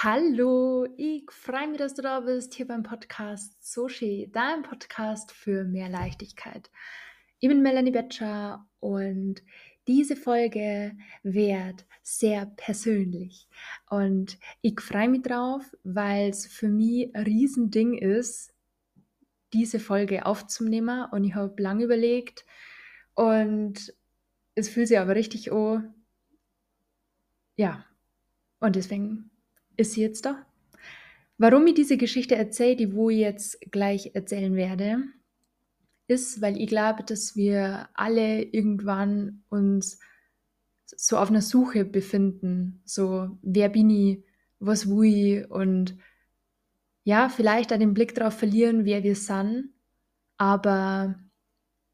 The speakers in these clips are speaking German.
Hallo, ich freue mich, dass du da bist hier beim Podcast Soshi, dein Podcast für mehr Leichtigkeit. Ich bin Melanie Betscher und diese Folge wird sehr persönlich und ich freue mich drauf, weil es für mich ein Riesending ist, diese Folge aufzunehmen und ich habe lange überlegt und es fühlt sich aber richtig an. Ja, und deswegen ist sie jetzt da. Warum ich diese Geschichte erzähle, die wo ich jetzt gleich erzählen werde, ist, weil ich glaube, dass wir alle irgendwann uns so auf einer Suche befinden. So, wer bin ich, was will ich und ja, vielleicht auch den Blick darauf verlieren, wer wir sind. Aber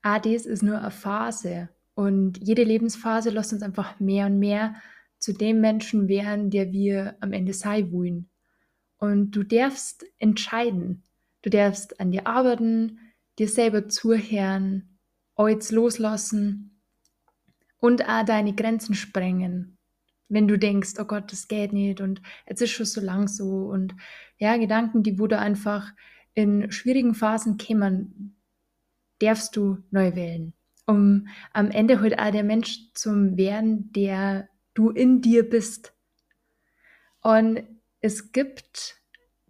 das ist nur eine Phase. Und jede Lebensphase lässt uns einfach mehr und mehr zu dem Menschen werden, der wir am Ende sein wollen. Und du darfst entscheiden. Du darfst an dir arbeiten, dir selber zuhören, alles loslassen und auch deine Grenzen sprengen. Wenn du denkst, oh Gott, das geht nicht und jetzt ist schon so lang so und ja, Gedanken, die wo du einfach in schwierigen Phasen kämen, darfst du neu wählen, um am Ende halt auch der Mensch zu werden, der du in dir bist. Und es gibt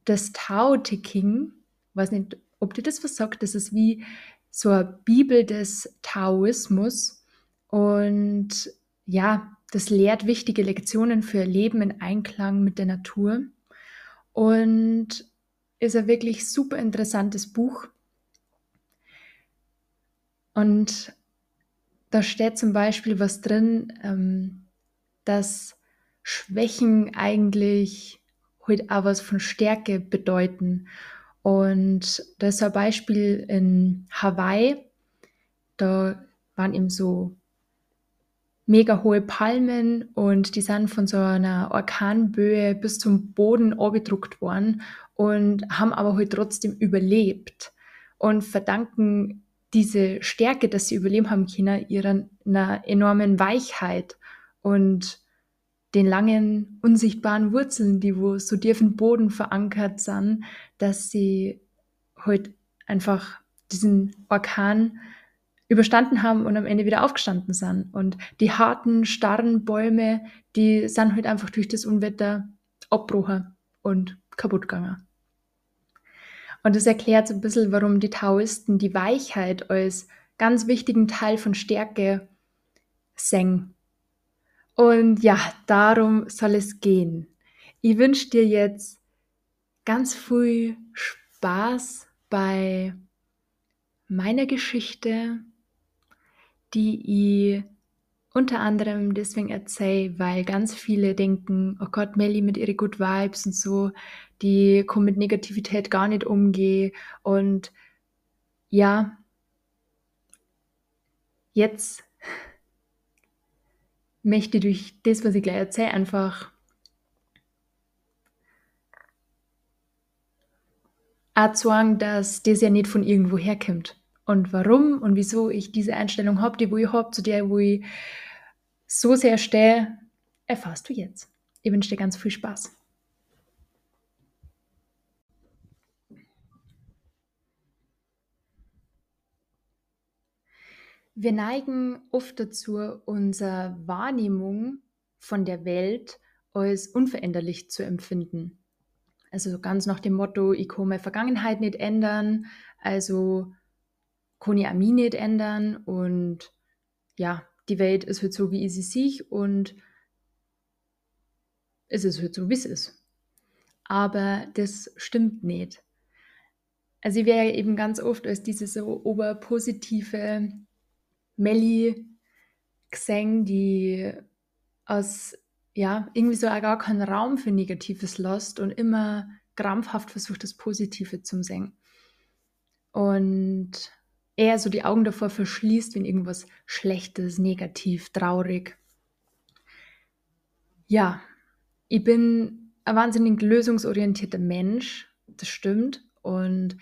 das Tao Te King, weiß nicht, ob dir das was sagt, das ist wie so eine Bibel des Taoismus und ja, das lehrt wichtige Lektionen für Leben in Einklang mit der Natur und ist ein wirklich super interessantes Buch. Und da steht zum Beispiel was drin, ähm, dass Schwächen eigentlich heute auch was von Stärke bedeuten. Und da ist ein Beispiel in Hawaii. Da waren eben so mega hohe Palmen und die sind von so einer Orkanböe bis zum Boden abgedruckt worden und haben aber halt trotzdem überlebt und verdanken diese Stärke, dass sie überleben haben können, ihrer einer enormen Weichheit und den langen, unsichtbaren Wurzeln, die wo so tief im Boden verankert sind, dass sie heute halt einfach diesen Orkan überstanden haben und am Ende wieder aufgestanden sind. Und die harten, starren Bäume, die sind halt einfach durch das Unwetter abbrochen und kaputt gegangen. Und das erklärt so ein bisschen, warum die Taoisten die Weichheit als ganz wichtigen Teil von Stärke sehen und ja, darum soll es gehen. Ich wünsche dir jetzt ganz viel Spaß bei meiner Geschichte, die ich unter anderem deswegen erzähle, weil ganz viele denken, oh Gott, Melly mit ihren Good Vibes und so, die kommen mit Negativität gar nicht umgehen. Und ja, jetzt möchte durch das, was ich gleich erzähle, einfach auch sagen, dass das ja nicht von irgendwo herkommt. Und warum und wieso ich diese Einstellung habe, die wo ich habe, zu der, wo ich so sehr stehe, erfährst du jetzt. Ich wünsche dir ganz viel Spaß. Wir neigen oft dazu, unsere Wahrnehmung von der Welt als unveränderlich zu empfinden. Also ganz nach dem Motto, ich kann meine Vergangenheit nicht ändern, also kann ich mich nicht ändern und ja, die Welt ist halt so, wie sie sich und es ist halt so, wie es ist. Aber das stimmt nicht. Also ich wäre eben ganz oft als diese so oberpositive Melli gesehen, die aus, ja, irgendwie so auch gar keinen Raum für Negatives lässt und immer krampfhaft versucht, das Positive zu sehen. Und eher so die Augen davor verschließt, wenn irgendwas Schlechtes, negativ, traurig. Ja, ich bin ein wahnsinnig lösungsorientierter Mensch, das stimmt. Und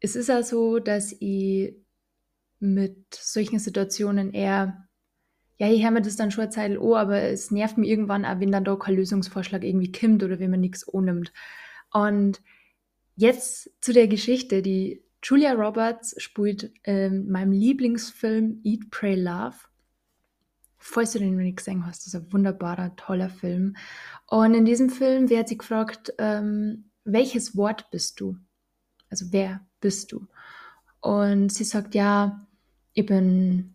es ist auch so, dass ich mit solchen Situationen eher ja, ich höre mir das dann schon eine Zeit an, aber es nervt mich irgendwann auch, wenn dann da kein Lösungsvorschlag irgendwie kommt oder wenn man nichts annimmt. Und jetzt zu der Geschichte, die Julia Roberts spielt in meinem Lieblingsfilm Eat, Pray, Love. Falls du den noch nicht gesehen hast, das ist ein wunderbarer, toller Film. Und in diesem Film wird sie gefragt, ähm, welches Wort bist du? Also wer bist du? Und sie sagt, ja, ich bin,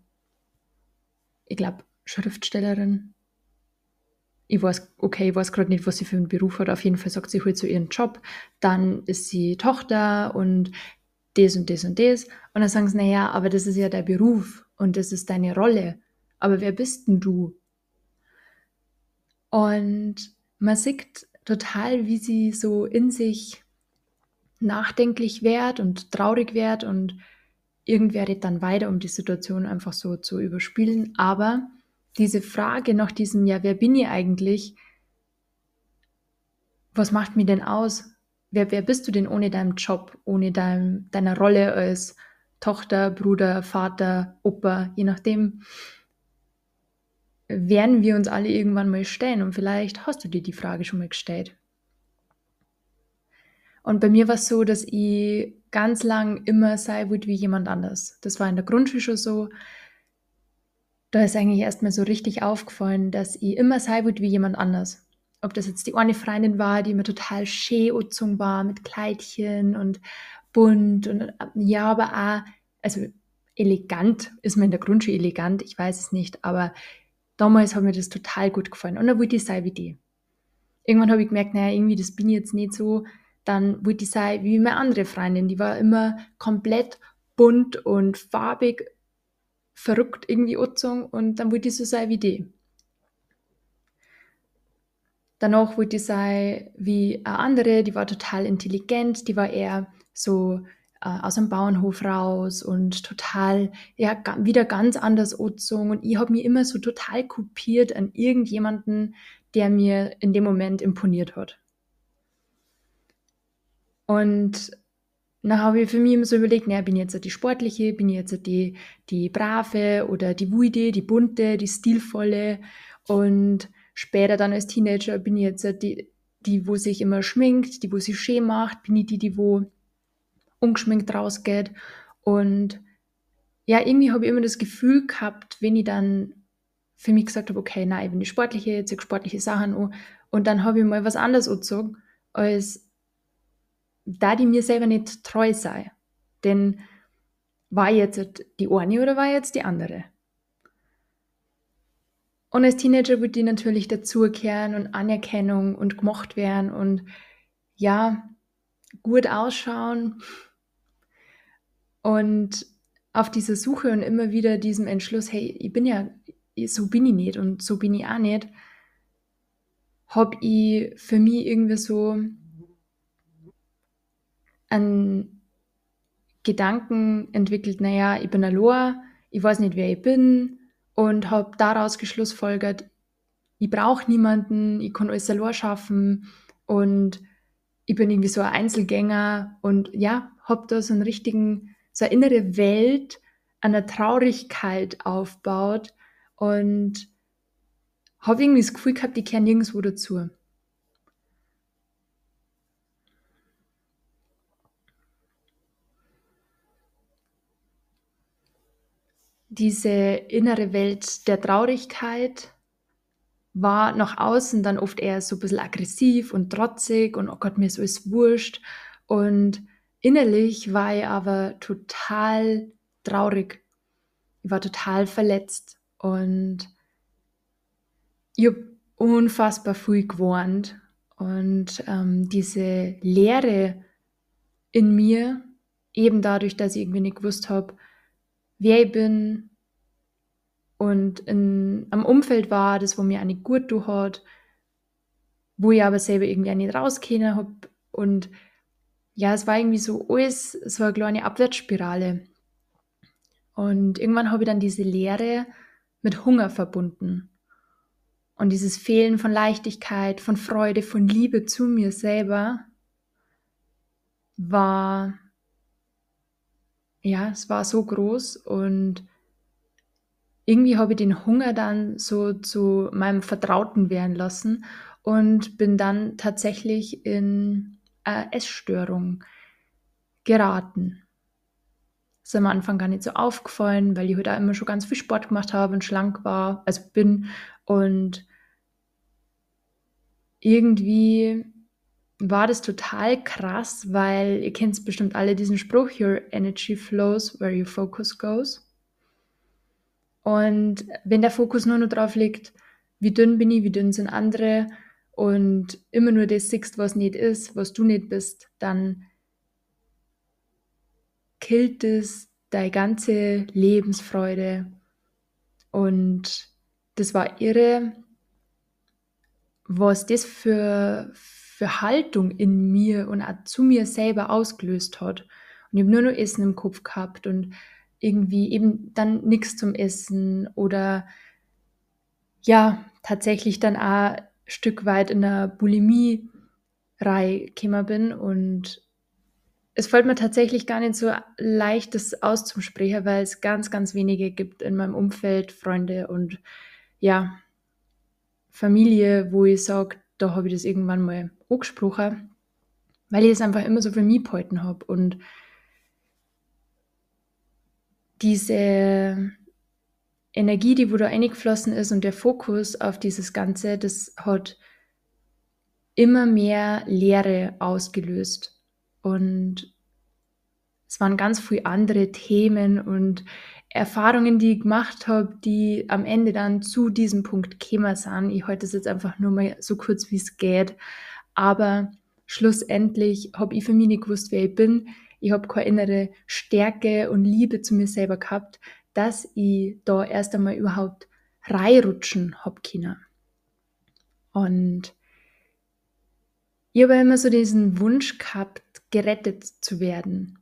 ich glaube, Schriftstellerin. Ich weiß, okay, ich weiß gerade nicht, was sie für einen Beruf hat. Auf jeden Fall sagt sie halt so ihren Job. Dann ist sie Tochter und das und das und das. Und dann sagen sie, naja, aber das ist ja dein Beruf und das ist deine Rolle. Aber wer bist denn du? Und man sieht total, wie sie so in sich nachdenklich wird und traurig wird und irgendwer redet dann weiter, um die Situation einfach so zu überspielen. Aber diese Frage nach diesem, ja, wer bin ich eigentlich? Was macht mich denn aus? Wer, wer bist du denn ohne deinen Job, ohne dein, deiner Rolle als Tochter, Bruder, Vater, Opa, je nachdem, werden wir uns alle irgendwann mal stellen. Und vielleicht hast du dir die Frage schon mal gestellt. Und bei mir war es so, dass ich ganz lang immer sein wollte wie jemand anders. Das war in der Grundschule schon so. Da ist eigentlich erstmal so richtig aufgefallen, dass ich immer sein wollte wie jemand anders. Ob das jetzt die eine Freundin war, die immer total schön war mit Kleidchen und bunt und ja, aber auch, also elegant ist man in der Grundschule elegant, ich weiß es nicht, aber damals hat mir das total gut gefallen und dann wollte ich sein wie die. Irgendwann habe ich gemerkt, naja, irgendwie das bin ich jetzt nicht so dann wollte ich sein wie meine andere Freundin. Die war immer komplett bunt und farbig, verrückt irgendwie angezogen und dann wollte ich so sein wie die. Danach wollte ich sein wie eine andere, die war total intelligent, die war eher so äh, aus dem Bauernhof raus und total, ja, wieder ganz anders angezogen und ich habe mich immer so total kopiert an irgendjemanden, der mir in dem Moment imponiert hat. Und dann habe ich für mich immer so überlegt, naja, bin ich jetzt die Sportliche, bin ich jetzt die, die Brave oder die Wuide, die Bunte, die Stilvolle. Und später dann als Teenager bin ich jetzt die, die, wo sich immer schminkt, die, wo sich schön macht, bin ich die, die wo ungeschminkt rausgeht. Und ja, irgendwie habe ich immer das Gefühl gehabt, wenn ich dann für mich gesagt habe, okay, nein, ich bin die Sportliche, jetzt ich sportliche Sachen an. Und dann habe ich mal was anderes angezogen, als da die mir selber nicht treu sei. Denn war jetzt die eine oder war jetzt die andere? Und als Teenager würde die natürlich dazukehren und Anerkennung und gemocht werden und ja, gut ausschauen. Und auf dieser Suche und immer wieder diesem Entschluss, hey, ich bin ja, so bin ich nicht und so bin ich auch nicht, habe ich für mich irgendwie so einen Gedanken entwickelt, naja, ich bin allein, ich weiß nicht, wer ich bin und habe daraus geschlussfolgert, ich brauche niemanden, ich kann alles allein schaffen und ich bin irgendwie so ein Einzelgänger und ja, habe da so einen richtigen, so eine innere Welt einer Traurigkeit aufbaut und habe irgendwie das Gefühl gehabt, ich kehre nirgendwo dazu. Diese innere Welt der Traurigkeit war nach außen dann oft eher so ein bisschen aggressiv und trotzig und oh Gott, mir ist alles wurscht. Und innerlich war ich aber total traurig. Ich war total verletzt und ich habe unfassbar viel gewarnt. Und ähm, diese Leere in mir, eben dadurch, dass ich irgendwie nicht gewusst habe, wer ich bin und in, am Umfeld war, das wo mir eine gut du hat, wo ich aber selber irgendwie auch nicht rauskennen habe und ja, es war irgendwie so alles, so eine kleine Abwärtsspirale. Und irgendwann habe ich dann diese Leere mit Hunger verbunden. Und dieses Fehlen von Leichtigkeit, von Freude, von Liebe zu mir selber war ja, es war so groß und irgendwie habe ich den Hunger dann so zu meinem Vertrauten werden lassen und bin dann tatsächlich in eine Essstörung geraten. Das ist am Anfang gar nicht so aufgefallen, weil ich heute halt immer schon ganz viel Sport gemacht habe und schlank war, also bin. Und irgendwie war das total krass, weil ihr kennt bestimmt alle diesen Spruch, Your energy flows where your focus goes. Und wenn der Fokus nur noch drauf liegt, wie dünn bin ich, wie dünn sind andere und immer nur das siehst, was nicht ist, was du nicht bist, dann killt es deine ganze Lebensfreude. Und das war irre, was das für, für Haltung in mir und auch zu mir selber ausgelöst hat. Und ich habe nur noch Essen im Kopf gehabt und irgendwie eben dann nichts zum Essen oder ja, tatsächlich dann auch ein Stück weit in der Bulimie gekommen bin und es fällt mir tatsächlich gar nicht so leicht, das auszusprechen, weil es ganz, ganz wenige gibt in meinem Umfeld, Freunde und ja, Familie, wo ich sage, da habe ich das irgendwann mal angesprochen, weil ich es einfach immer so für mich gehalten habe. Und diese Energie, die wo da eingeflossen ist und der Fokus auf dieses Ganze, das hat immer mehr Leere ausgelöst. Und es waren ganz viele andere Themen und Erfahrungen, die ich gemacht habe, die am Ende dann zu diesem Punkt gekommen sind. Ich halte es jetzt einfach nur mal so kurz, wie es geht. Aber schlussendlich habe ich für mich nicht gewusst, wer ich bin. Ich habe keine innere Stärke und Liebe zu mir selber gehabt, dass ich da erst einmal überhaupt reinrutschen habe können. Und ich habe immer so diesen Wunsch gehabt, gerettet zu werden.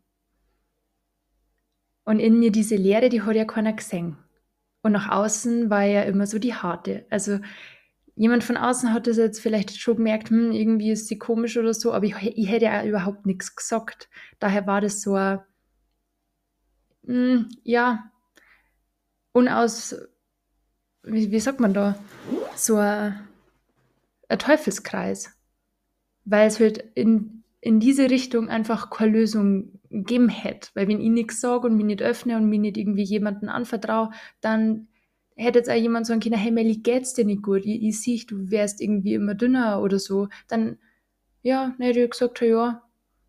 Und in mir diese Leere, die hat ja keiner gesehen. Und nach außen war ja immer so die harte. Also jemand von außen hat das jetzt vielleicht schon gemerkt, hm, irgendwie ist sie komisch oder so, aber ich, ich hätte ja überhaupt nichts gesagt. Daher war das so ein, hm, ja, unaus, wie, wie sagt man da, so ein, ein Teufelskreis. Weil es halt in, in diese Richtung einfach keine Lösung geben hätte. Weil wenn ich nichts sage und mich nicht öffne und mich nicht irgendwie jemanden anvertraue, dann hätte jetzt auch jemand sagen können, hey Melli, geht's dir nicht gut? Ich, ich sehe, du wärst irgendwie immer dünner oder so. Dann, ja, dann hätte ich gesagt, ja,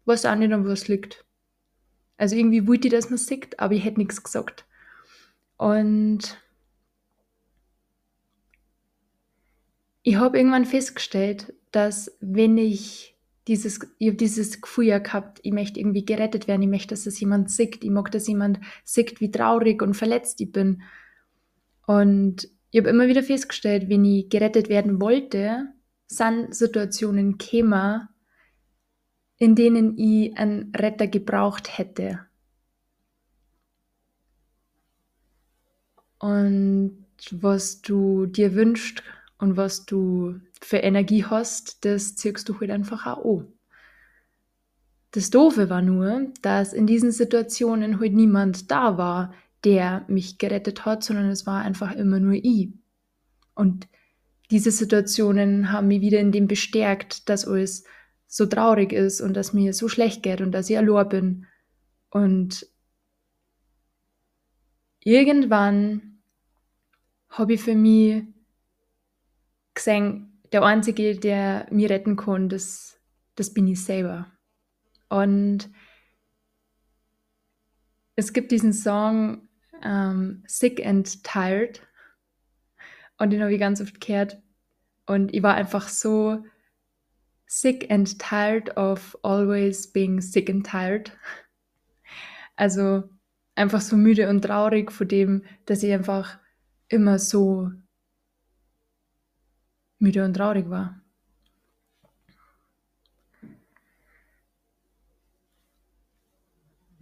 weiß auch nicht, an was liegt. Also irgendwie wollte ich, dass man sieht, aber ich hätte nichts gesagt. Und ich habe irgendwann festgestellt, dass wenn ich dieses, ich dieses Gefühl ja gehabt, ich möchte irgendwie gerettet werden, ich möchte, dass es jemand sieht, ich mag, dass jemand sieht, wie traurig und verletzt ich bin. Und ich habe immer wieder festgestellt, wenn ich gerettet werden wollte, sind Situationen gekommen, in denen ich einen Retter gebraucht hätte. Und was du dir wünschst, und was du für Energie hast, das ziehst du halt einfach auch an. Das Doofe war nur, dass in diesen Situationen halt niemand da war, der mich gerettet hat, sondern es war einfach immer nur ich. Und diese Situationen haben mich wieder in dem bestärkt, dass alles so traurig ist und dass mir so schlecht geht und dass ich allein bin. Und irgendwann habe ich für mich gesehen, der Einzige, der mich retten kann, das, das bin ich selber. Und es gibt diesen Song ähm, Sick and Tired und den habe ich ganz oft gehört und ich war einfach so sick and tired of always being sick and tired. Also einfach so müde und traurig vor dem, dass ich einfach immer so müde und traurig war.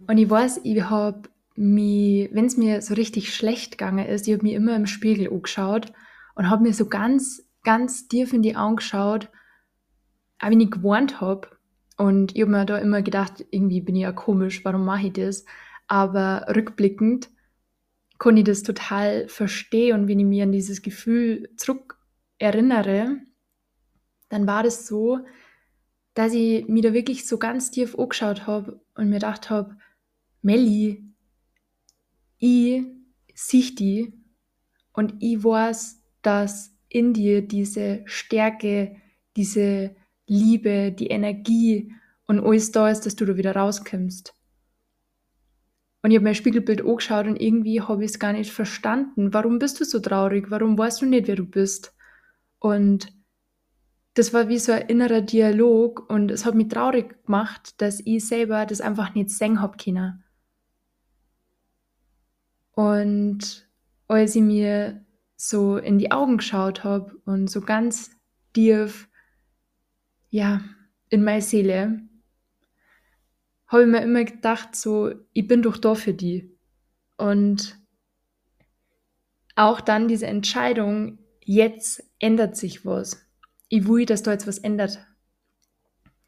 Und ich weiß, ich habe wenn es mir so richtig schlecht gegangen ist, ich habe mir immer im Spiegel angeschaut und habe mir so ganz, ganz tief in die Augen geschaut, auch wenn ich gewarnt habe. Und ich habe mir da immer gedacht, irgendwie bin ich ja komisch, warum mache ich das? Aber rückblickend konnte ich das total verstehen und wenn ich mir an dieses Gefühl zurück erinnere, dann war das so, dass ich mir da wirklich so ganz tief angeschaut habe und mir gedacht habe, Melli, ich sehe die und ich weiß, dass in dir diese Stärke, diese Liebe, die Energie und alles da ist, dass du da wieder rauskommst. Und ich habe mein Spiegelbild angeschaut und irgendwie habe ich es gar nicht verstanden. Warum bist du so traurig? Warum weißt du nicht, wer du bist? Und das war wie so ein innerer Dialog und es hat mich traurig gemacht, dass ich selber das einfach nicht sehen habe können. Und als ich mir so in die Augen geschaut habe und so ganz tief, ja, in meine Seele, habe ich mir immer gedacht, so, ich bin doch da für die. Und auch dann diese Entscheidung, jetzt ändert sich was. Ich will, dass da jetzt was ändert.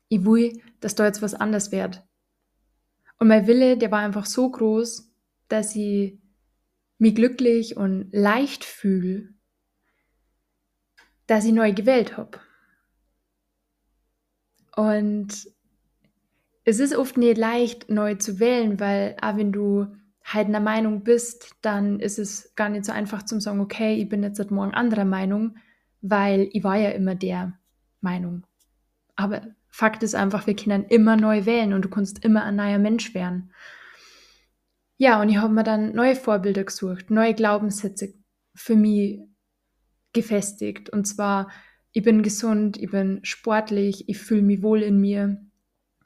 Ich will, dass da jetzt was anders wird. Und mein Wille, der war einfach so groß, dass ich mich glücklich und leicht fühle, dass ich neu gewählt habe. Und es ist oft nicht leicht, neu zu wählen, weil auch wenn du halt einer Meinung bist, dann ist es gar nicht so einfach zu sagen, okay, ich bin jetzt seit morgen anderer Meinung, weil ich war ja immer der Meinung. Aber Fakt ist einfach, wir können immer neu wählen und du kannst immer ein neuer Mensch werden. Ja, und ich habe mir dann neue Vorbilder gesucht, neue Glaubenssätze für mich gefestigt. Und zwar, ich bin gesund, ich bin sportlich, ich fühle mich wohl in mir,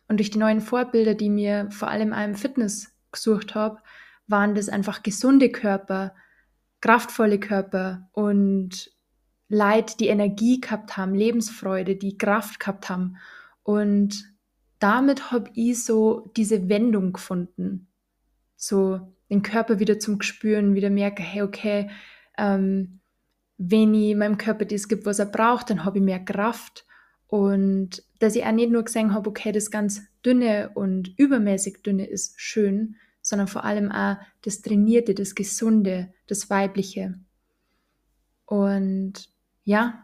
und durch die neuen Vorbilder, die mir vor allem im Fitness gesucht habe, waren das einfach gesunde Körper, kraftvolle Körper und Leid, die Energie gehabt haben, Lebensfreude, die Kraft gehabt haben. Und damit habe ich so diese Wendung gefunden. So den Körper wieder zum Gespüren, wieder merke, hey, okay, ähm, wenn ich meinem Körper das gibt, was er braucht, dann habe ich mehr Kraft. Und dass ich auch nicht nur gesehen habe, okay, das ganz dünne und übermäßig dünne ist schön, sondern vor allem auch das Trainierte, das Gesunde, das Weibliche. Und ja,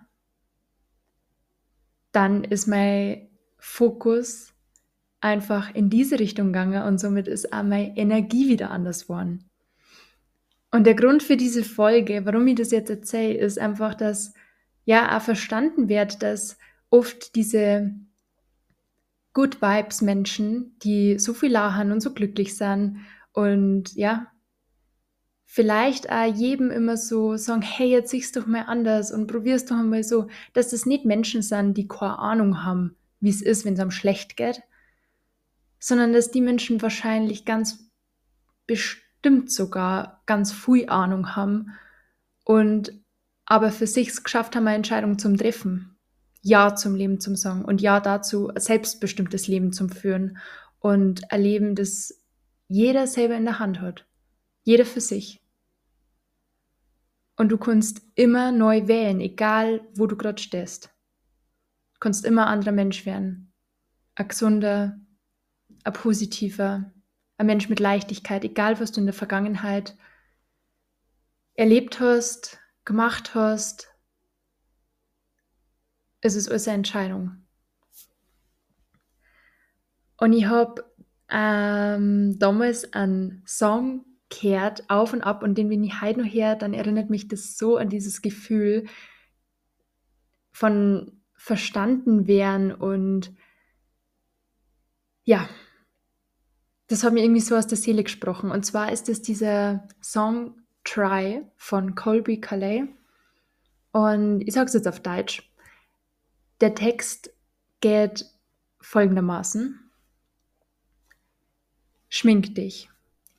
dann ist mein Fokus einfach in diese Richtung gegangen und somit ist auch meine Energie wieder anders geworden. Und der Grund für diese Folge, warum ich das jetzt erzähle, ist einfach, dass ja auch verstanden wird, dass oft diese Good Vibes Menschen, die so viel lachen und so glücklich sind und ja, vielleicht auch jedem immer so sagen, hey, jetzt siehst doch mal anders und probierst doch mal so, dass das nicht Menschen sind, die keine Ahnung haben, wie es ist, wenn es einem schlecht geht, sondern dass die Menschen wahrscheinlich ganz bestimmt sogar ganz viel Ahnung haben und aber für sich es geschafft haben, eine Entscheidung zum Treffen. Ja zum Leben zum sagen und Ja dazu, ein selbstbestimmtes Leben zum Führen und ein Leben, das jeder selber in der Hand hat. Jeder für sich. Und du kannst immer neu wählen, egal wo du gerade stehst. Du kannst immer anderer Mensch werden. Ein gesunder, ein positiver, ein Mensch mit Leichtigkeit, egal was du in der Vergangenheit erlebt hast, gemacht hast, es ist unsere Entscheidung. Und ich habe ähm, damals einen Song gehört, auf und ab, und den, wenn ich heute noch höre, dann erinnert mich das so an dieses Gefühl von verstanden werden und ja, das hat mir irgendwie so aus der Seele gesprochen. Und zwar ist es dieser Song Try von Colby Calais. Und ich sage es jetzt auf Deutsch. Der Text geht folgendermaßen. Schmink dich,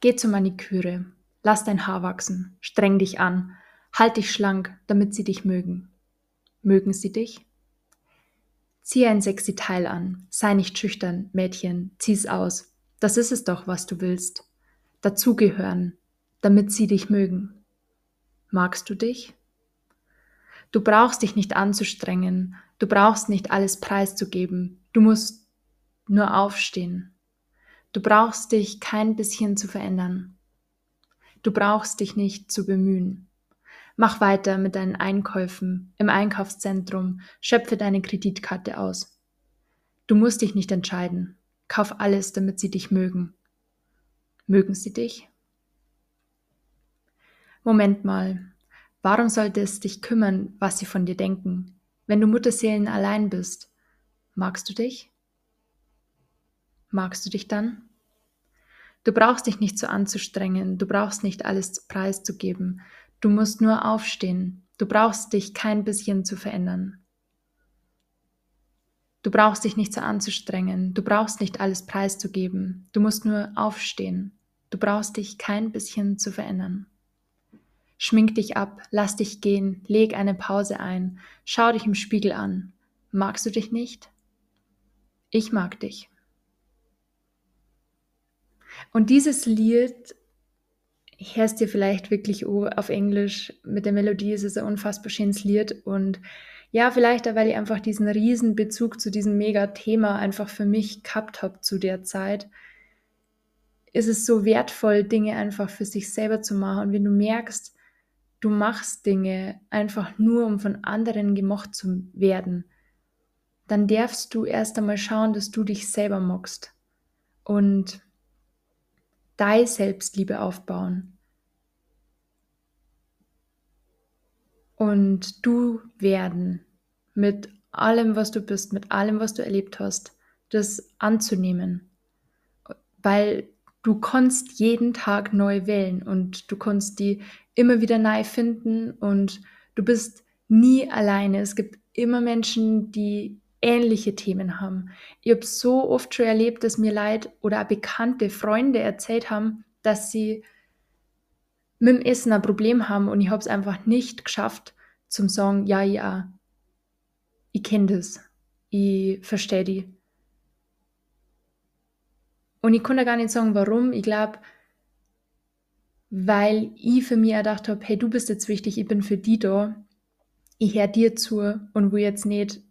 geh zur Maniküre, lass dein Haar wachsen, streng dich an, halt dich schlank, damit sie dich mögen. Mögen sie dich? Zieh ein sexy Teil an, sei nicht schüchtern, Mädchen, zieh's aus. Das ist es doch, was du willst. Dazugehören, damit sie dich mögen. Magst du dich? Du brauchst dich nicht anzustrengen, du brauchst nicht alles preiszugeben, du musst nur aufstehen. Du brauchst dich kein bisschen zu verändern. Du brauchst dich nicht zu bemühen. Mach weiter mit deinen Einkäufen im Einkaufszentrum, schöpfe deine Kreditkarte aus. Du musst dich nicht entscheiden. Kauf alles, damit sie dich mögen. Mögen sie dich? Moment mal, warum sollte es dich kümmern, was sie von dir denken, wenn du Mutterseelen allein bist? Magst du dich? Magst du dich dann? Du brauchst dich nicht so anzustrengen, du brauchst nicht alles preiszugeben, du musst nur aufstehen, du brauchst dich kein bisschen zu verändern. Du brauchst dich nicht so anzustrengen, du brauchst nicht alles preiszugeben, du musst nur aufstehen, du brauchst dich kein bisschen zu verändern. Schmink dich ab, lass dich gehen, leg eine Pause ein, schau dich im Spiegel an. Magst du dich nicht? Ich mag dich. Und dieses Lied hörst dir vielleicht wirklich auf Englisch. Mit der Melodie ist es ein unfassbar schönes Lied. Und ja, vielleicht, weil ich einfach diesen riesen Bezug zu diesem Mega-Thema einfach für mich gehabt habe zu der Zeit, ist es so wertvoll, Dinge einfach für sich selber zu machen. Und wenn du merkst, du machst Dinge einfach nur, um von anderen gemocht zu werden, dann darfst du erst einmal schauen, dass du dich selber mockst und deine Selbstliebe aufbauen. Und du werden mit allem, was du bist, mit allem, was du erlebt hast, das anzunehmen. Weil du kannst jeden Tag neu wählen und du kannst die immer wieder neu finden und du bist nie alleine. Es gibt immer Menschen, die ähnliche Themen haben. Ich habe so oft schon erlebt, dass mir Leid oder bekannte Freunde erzählt haben, dass sie mit dem Essen ein Problem haben und ich habe es einfach nicht geschafft zum sagen, ja, ja, ich kenne das, ich verstehe die. Und ich konnte gar nicht sagen, warum. Ich glaube, weil ich für mich gedacht habe, hey, du bist jetzt wichtig, ich bin für die da, ich höre dir zu und will jetzt nicht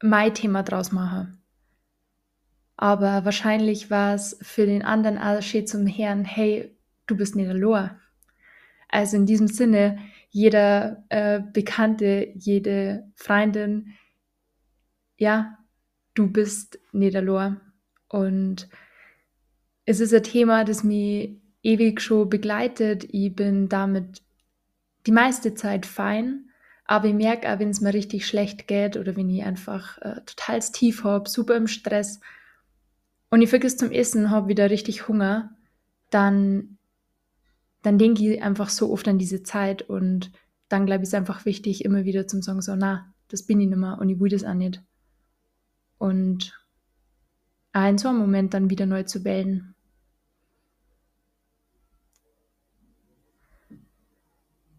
mein Thema draus machen. Aber wahrscheinlich war es für den anderen auch schön zum Herrn, hey, du bist nicht allein. Also in diesem Sinne, jeder äh, Bekannte, jede Freundin, ja, du bist allein. Und es ist ein Thema, das mich ewig schon begleitet. Ich bin damit die meiste Zeit fein, aber ich merke auch, wenn es mir richtig schlecht geht oder wenn ich einfach äh, total tief habe, super im Stress und ich vergesse zum Essen, habe wieder richtig Hunger, dann, dann denke ich einfach so oft an diese Zeit und dann glaube ich, ist einfach wichtig, immer wieder zum sagen, so, na, das bin ich nicht mehr und ich will das auch nicht. Und auch in so einem Moment dann wieder neu zu wählen.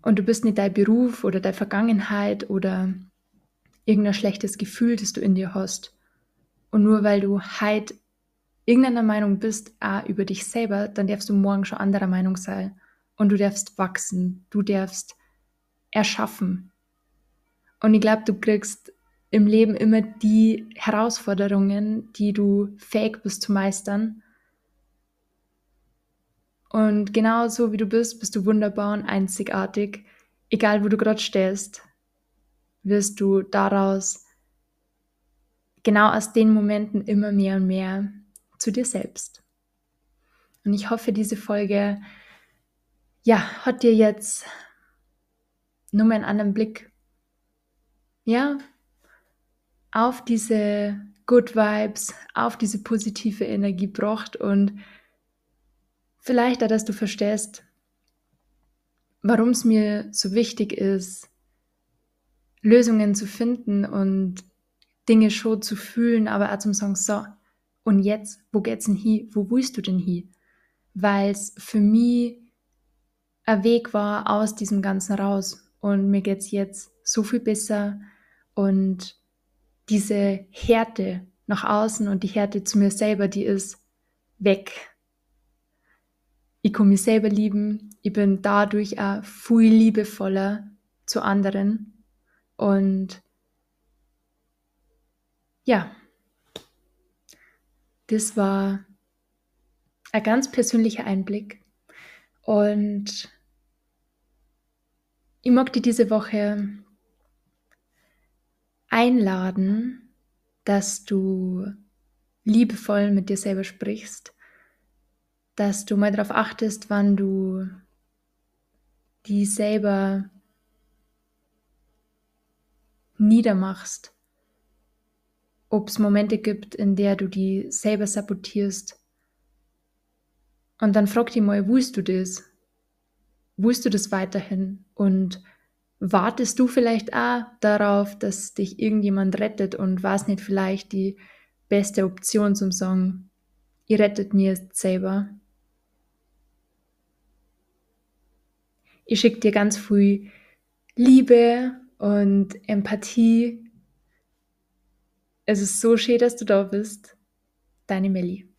und du bist nicht dein Beruf oder deine Vergangenheit oder irgendein schlechtes Gefühl, das du in dir hast. Und nur weil du heute irgendeiner Meinung bist, auch über dich selber, dann darfst du morgen schon anderer Meinung sein. Und du darfst wachsen, du darfst erschaffen. Und ich glaube, du kriegst im Leben immer die Herausforderungen, die du fähig bist zu meistern. Und genau so wie du bist, bist du wunderbar und einzigartig. Egal wo du gerade stehst, wirst du daraus genau aus den Momenten immer mehr und mehr zu dir selbst. Und ich hoffe, diese Folge, ja, hat dir jetzt nur mal einen anderen Blick, ja, auf diese Good Vibes, auf diese positive Energie gebracht und Vielleicht auch, dass du verstehst, warum es mir so wichtig ist, Lösungen zu finden und Dinge schon zu fühlen, aber auch zum sagen, so, und jetzt, wo geht's denn hin? Wo willst du denn hin? Weil es für mich ein Weg war aus diesem Ganzen raus. Und mir geht's jetzt so viel besser. Und diese Härte nach außen und die Härte zu mir selber, die ist weg ich kann mich selber lieben, ich bin dadurch auch viel liebevoller zu anderen und ja, das war ein ganz persönlicher Einblick Und ich mag dich diese Woche einladen, dass du liebevoll mit dir selber sprichst, dass du mal darauf achtest, wann du die selber niedermachst, ob es Momente gibt, in der du die selber sabotierst. Und dann frag dich mal, willst du das? Willst du das weiterhin? Und wartest du vielleicht auch darauf, dass dich irgendjemand rettet und war es nicht vielleicht die beste Option zum Sagen, ihr rettet mir selber? Ich schicke dir ganz viel Liebe und Empathie. Es ist so schön, dass du da bist. Deine Melli.